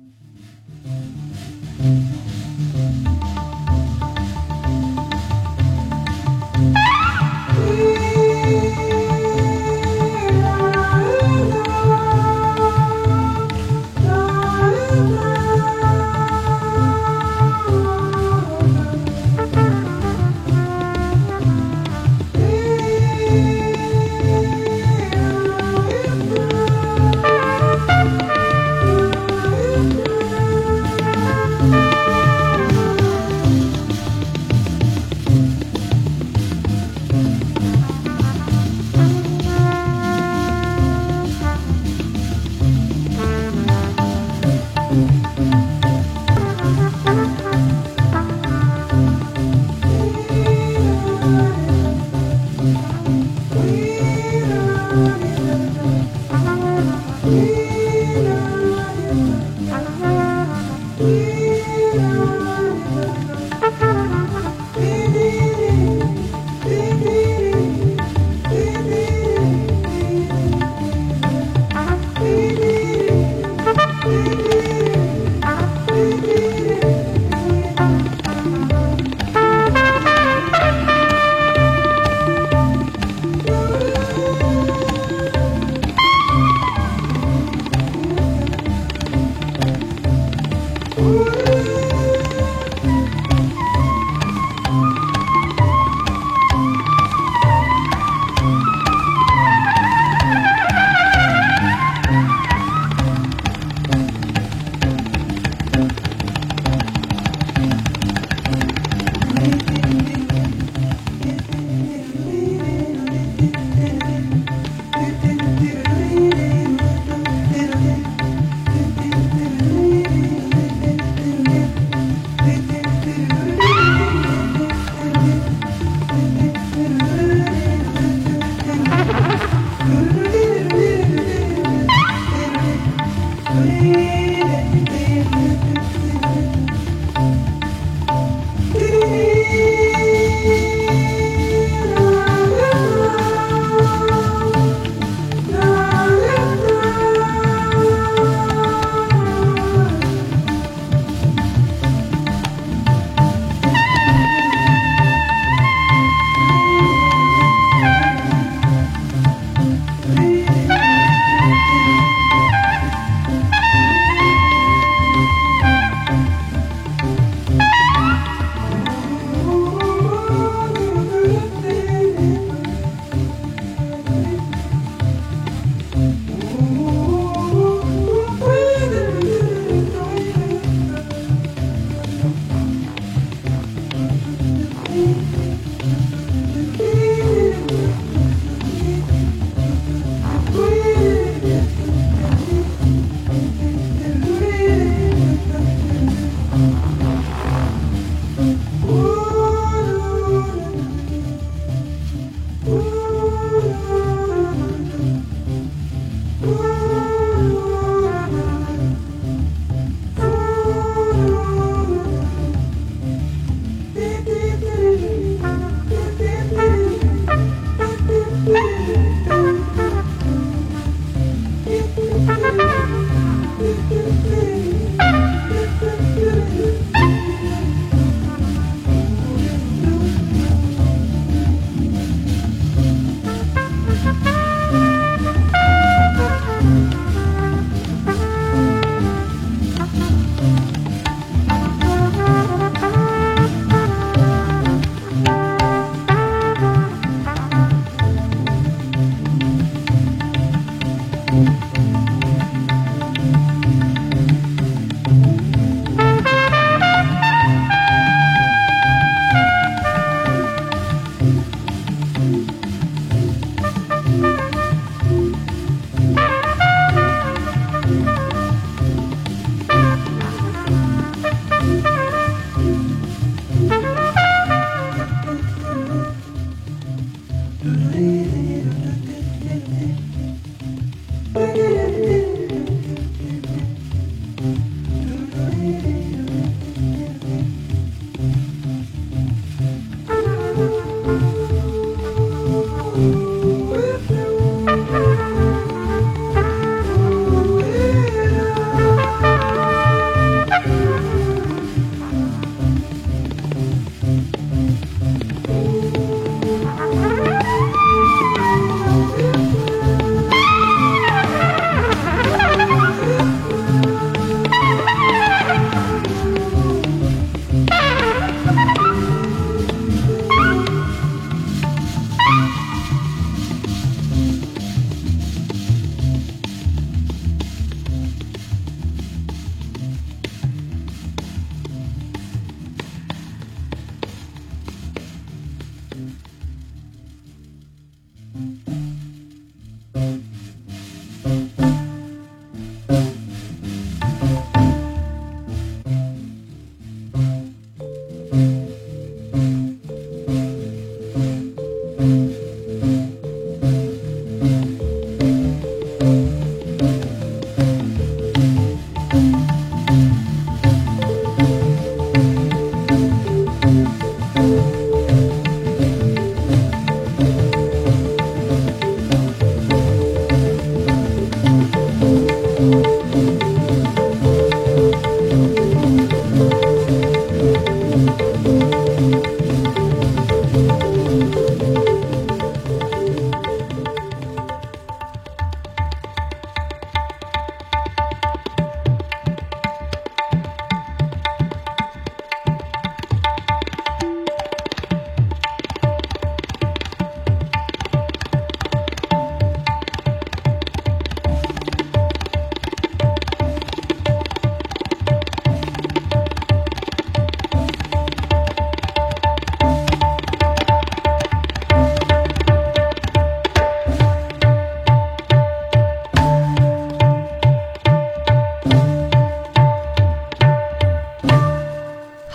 Mm-hmm.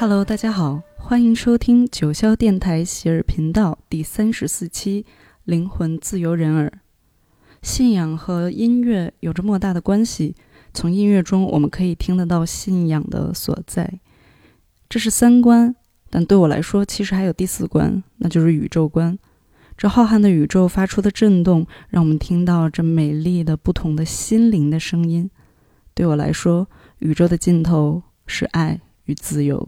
Hello，大家好，欢迎收听九霄电台喜耳频道第三十四期《灵魂自由人耳》。信仰和音乐有着莫大的关系，从音乐中我们可以听得到信仰的所在。这是三观，但对我来说，其实还有第四观，那就是宇宙观。这浩瀚的宇宙发出的震动，让我们听到这美丽的、不同的心灵的声音。对我来说，宇宙的尽头是爱与自由。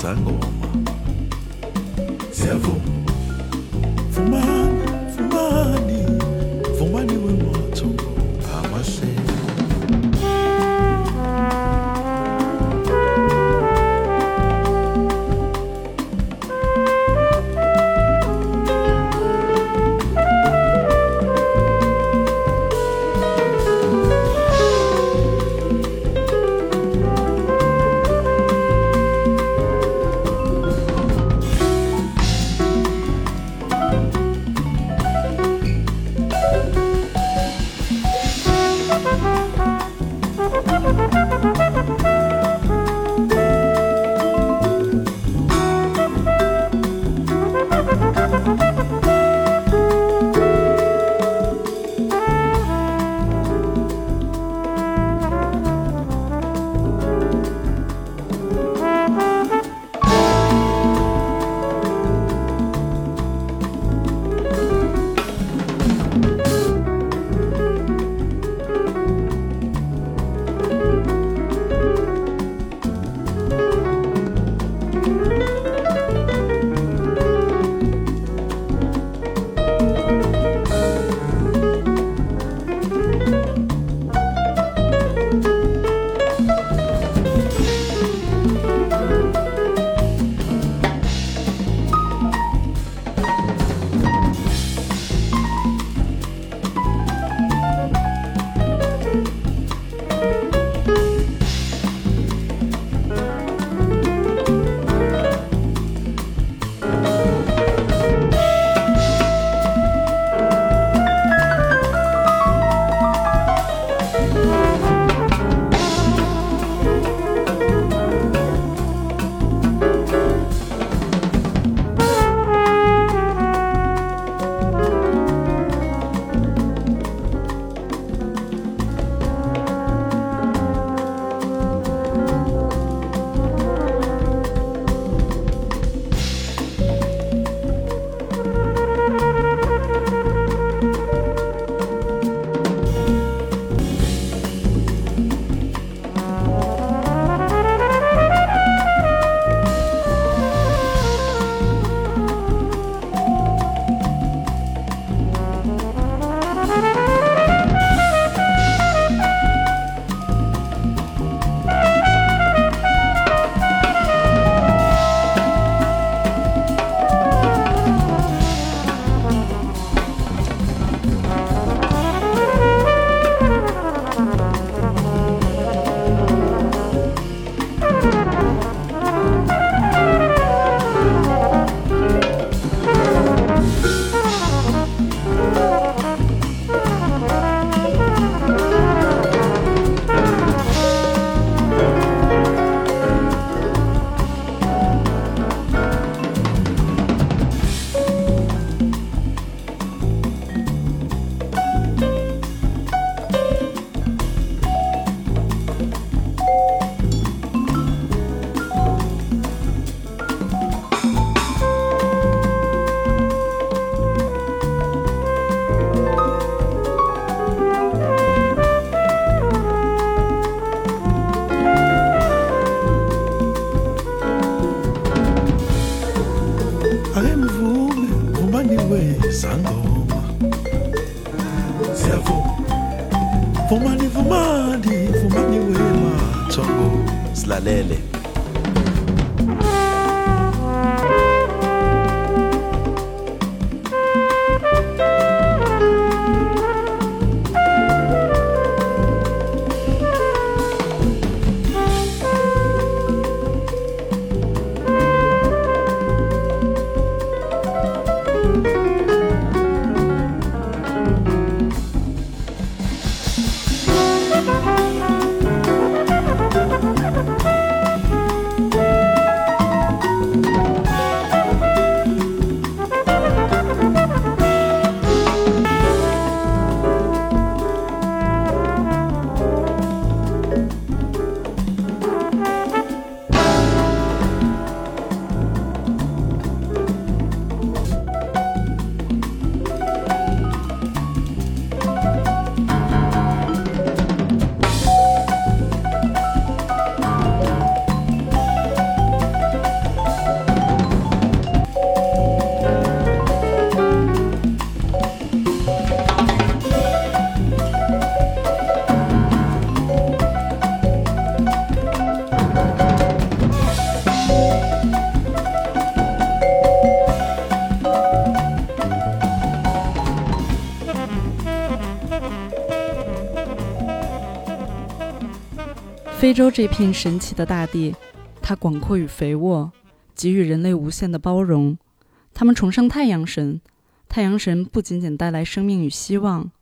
sangoma. Siyavuma. 非洲这片神奇的大地，它广阔与肥沃，给予人类无限的包容。他们崇尚太阳神，太阳神不仅仅带来生命与希望，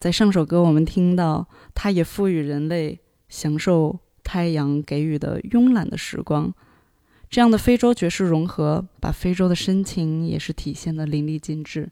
在上首歌我们听到，它也赋予人类享受太阳给予的慵懒的时光。这样的非洲爵士融合，把非洲的深情也是体现的淋漓尽致。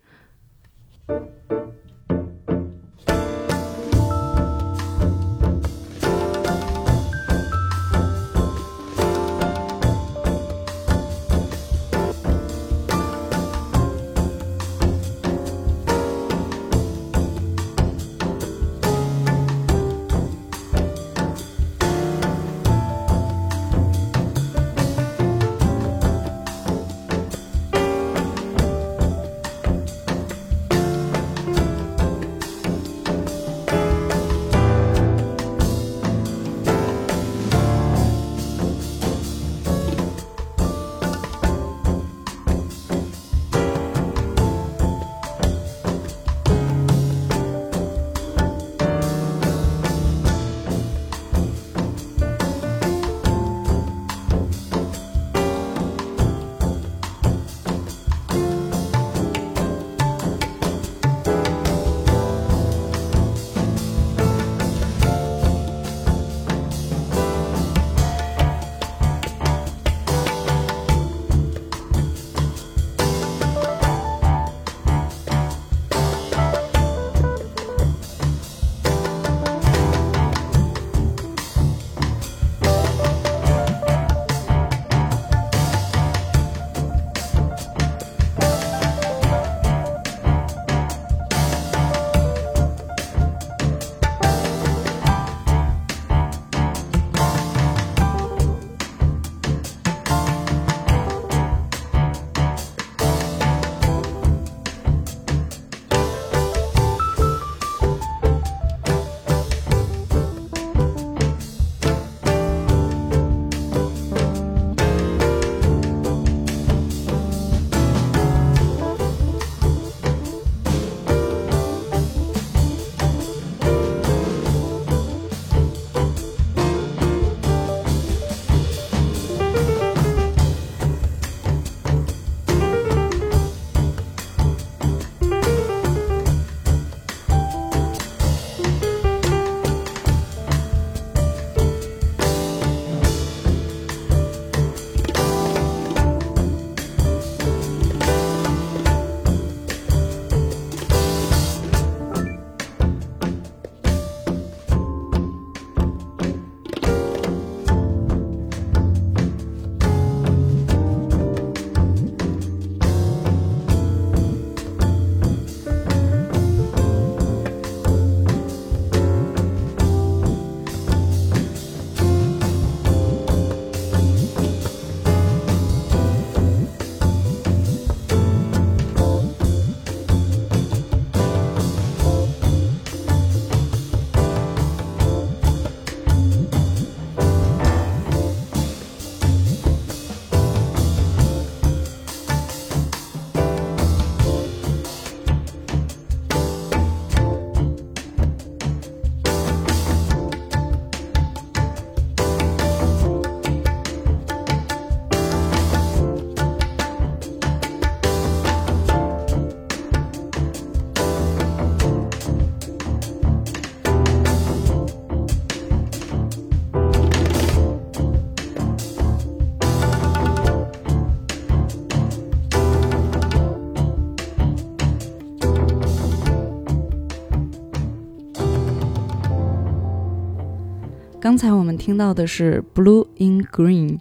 刚才我们听到的是《Blue in Green》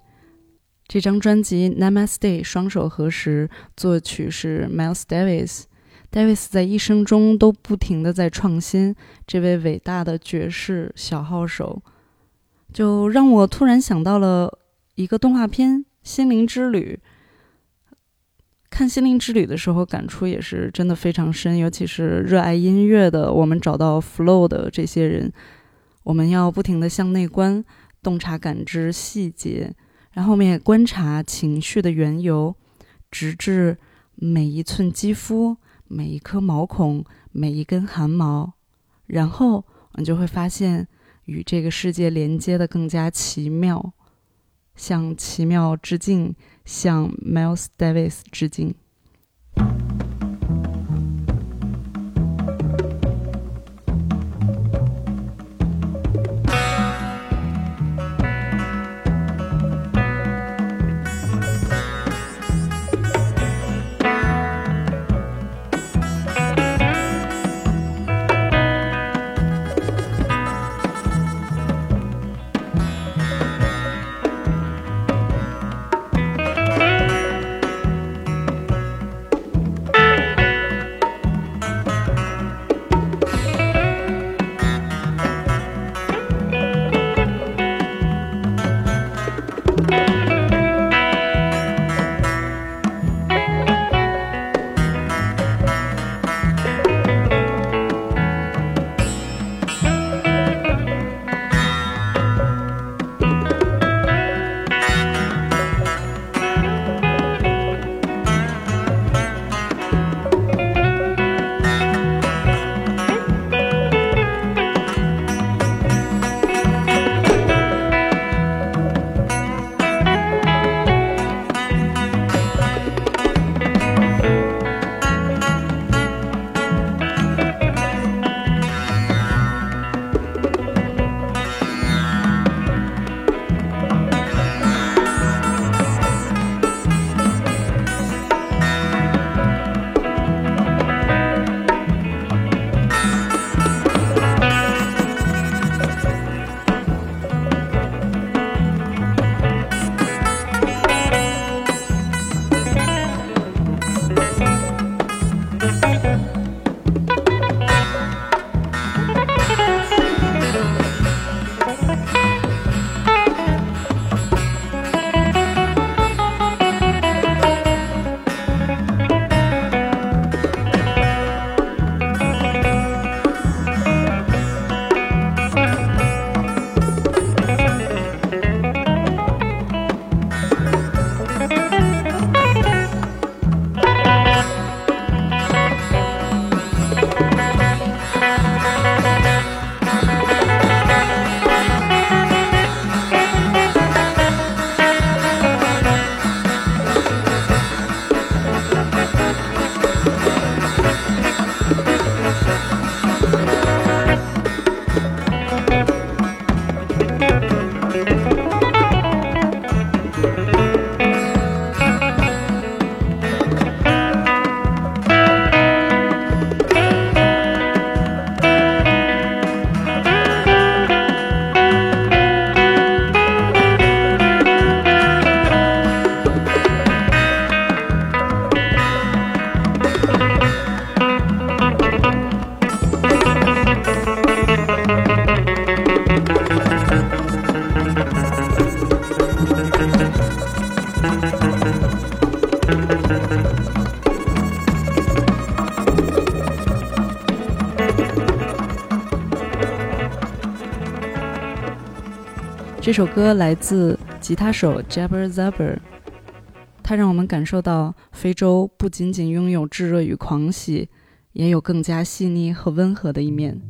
这张专辑，《Namaste》双手合十，作曲是 Miles Davis。Davis 在一生中都不停的在创新，这位伟大的爵士小号手，就让我突然想到了一个动画片《心灵之旅》。看《心灵之旅》的时候，感触也是真的非常深，尤其是热爱音乐的我们找到 flow 的这些人，我们要不停的向内观，洞察感知细节，然后面观察情绪的缘由，直至每一寸肌肤。每一颗毛孔，每一根汗毛，然后你就会发现与这个世界连接的更加奇妙。向奇妙致敬，向 Miles Davis 致敬。这首歌来自吉他手 Jabber Zabber，它让我们感受到非洲不仅仅拥有炙热与狂喜，也有更加细腻和温和的一面。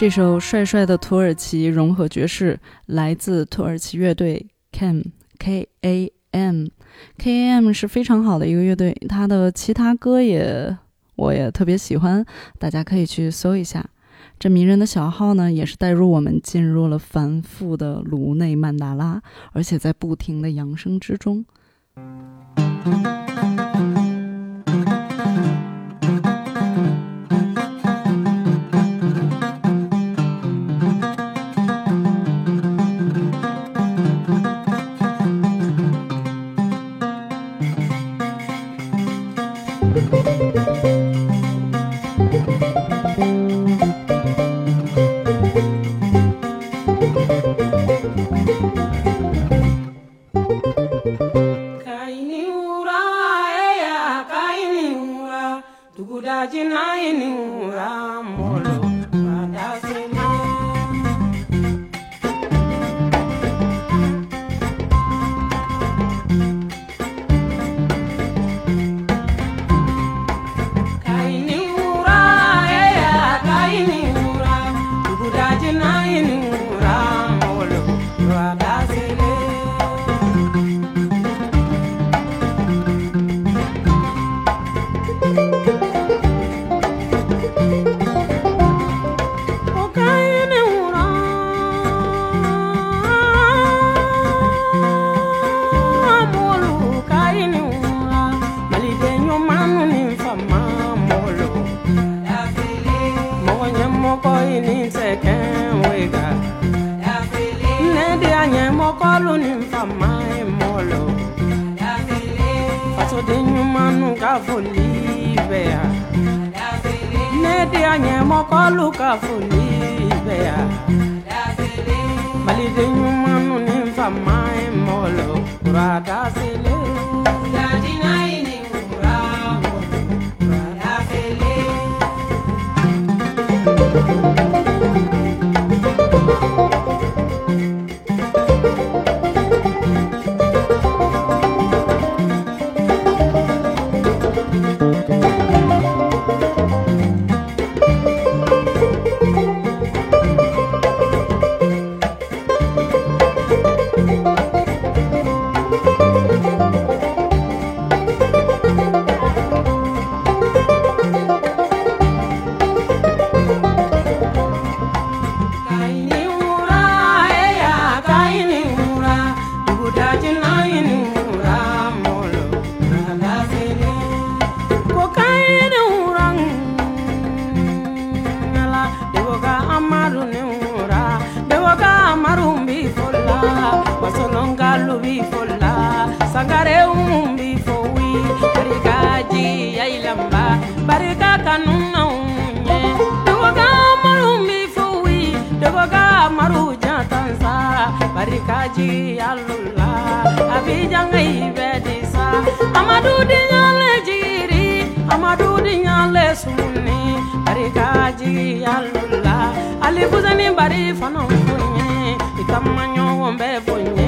这首帅帅的土耳其融合爵士来自土耳其乐队 Kam K A M K A M 是非常好的一个乐队，他的其他歌也我也特别喜欢，大家可以去搜一下。这迷人的小号呢，也是带入我们进入了繁复的颅内曼达拉，而且在不停的扬声之中。min bari fana fo n ye i ka maɲɔgɔn bɛɛ fo ye.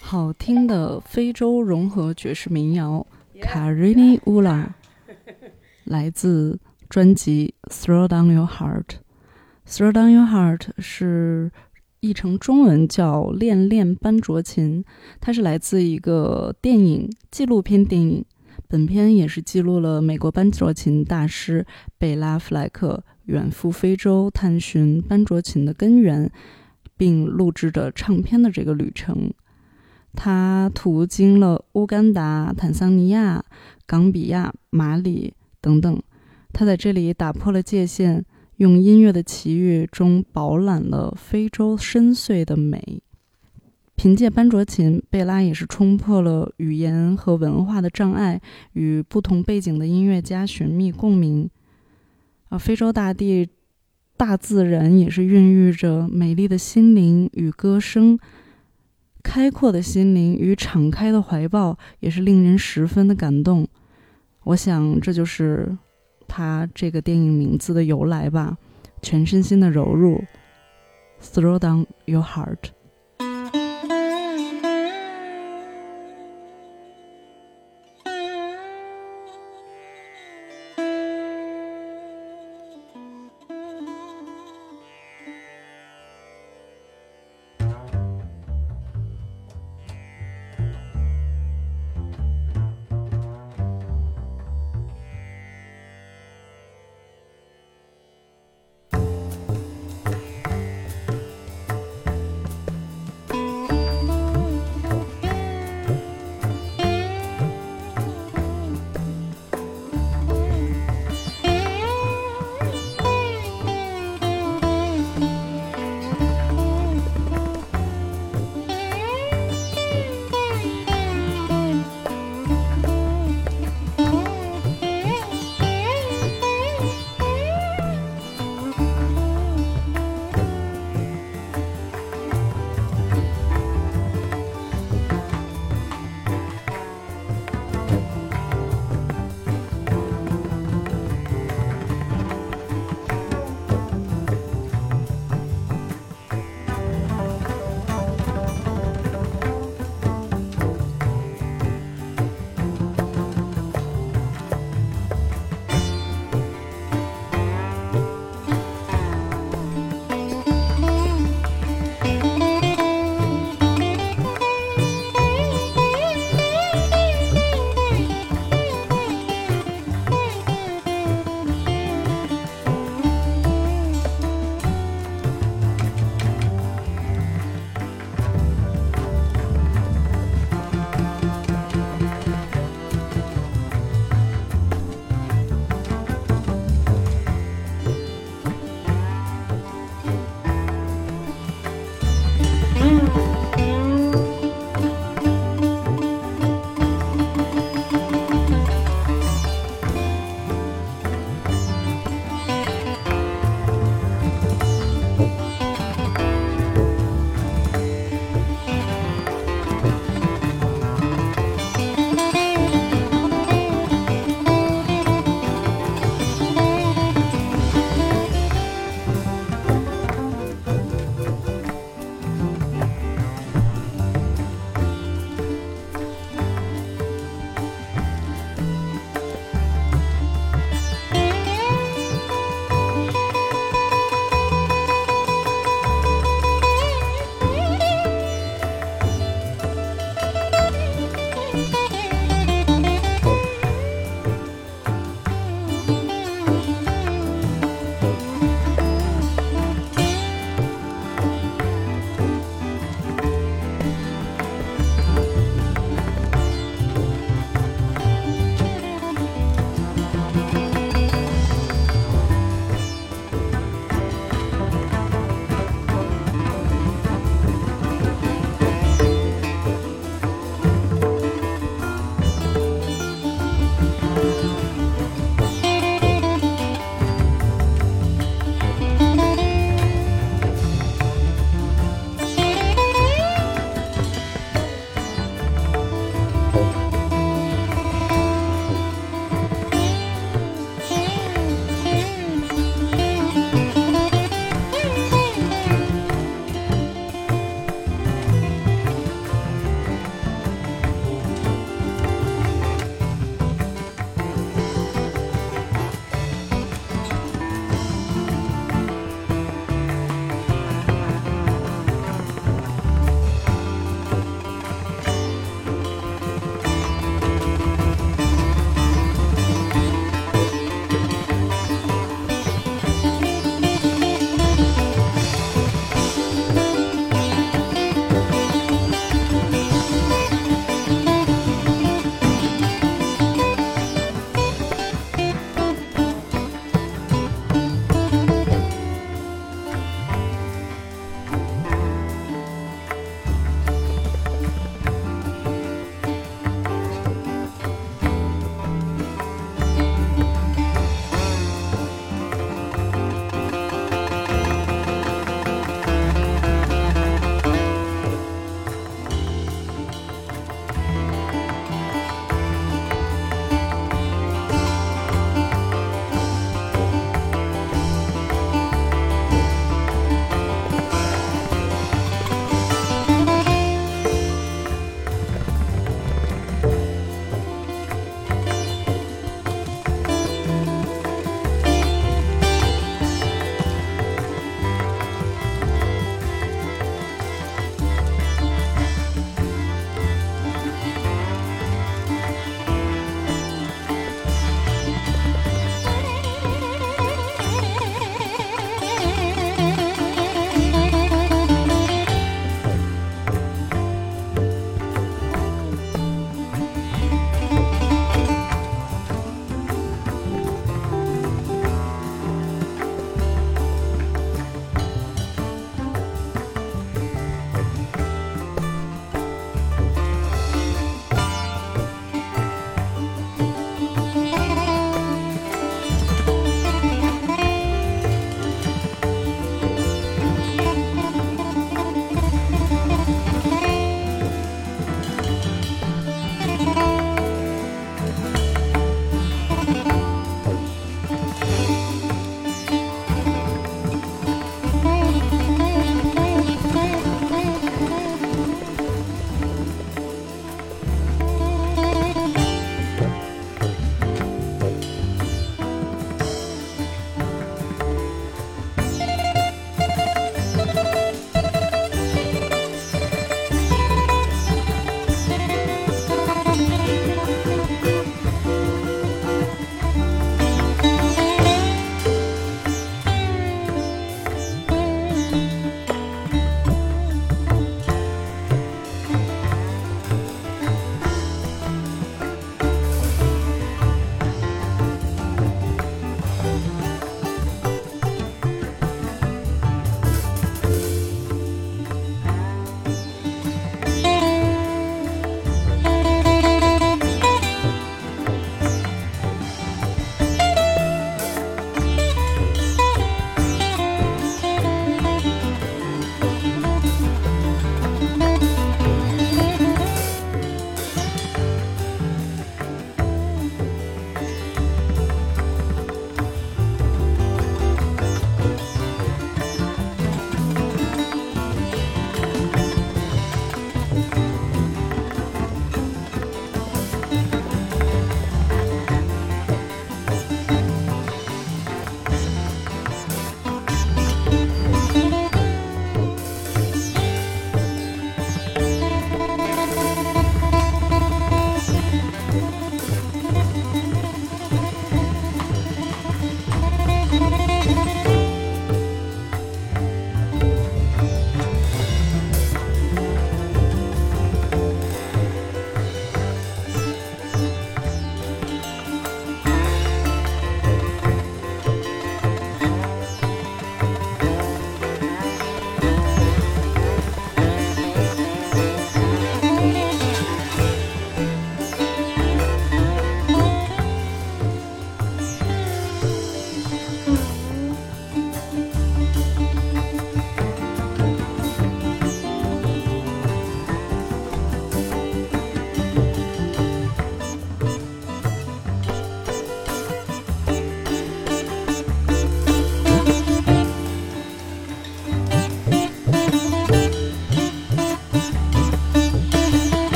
好听的非洲融合爵士民谣《Karini Ula》，来自专辑《Throw Down Your Heart》。《Throw Down Your Heart》是译成中文叫《恋恋班卓琴》，它是来自一个电影纪录片电影。本片也是记录了美国班卓琴大师贝拉弗莱克远赴非洲探寻班卓琴的根源，并录制的唱片的这个旅程。他途经了乌干达、坦桑尼亚、冈比亚、马里等等，他在这里打破了界限，用音乐的奇遇中饱览了非洲深邃的美。凭借班卓琴，贝拉也是冲破了语言和文化的障碍，与不同背景的音乐家寻觅共鸣。啊，非洲大地、大自然也是孕育着美丽的心灵与歌声。开阔的心灵与敞开的怀抱，也是令人十分的感动。我想，这就是他这个电影名字的由来吧。全身心的融入，Throw down your heart。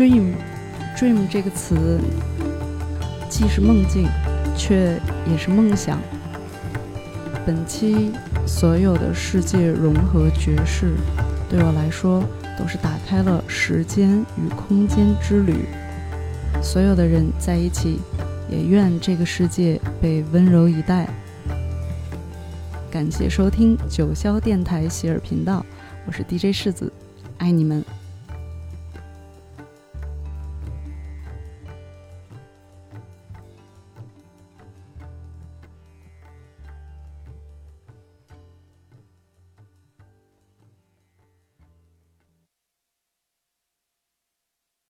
Dream，dream 这个词既是梦境，却也是梦想。本期所有的世界融合爵士，对我来说都是打开了时间与空间之旅。所有的人在一起，也愿这个世界被温柔以待。感谢收听九霄电台喜尔频道，我是 DJ 世子，爱你们。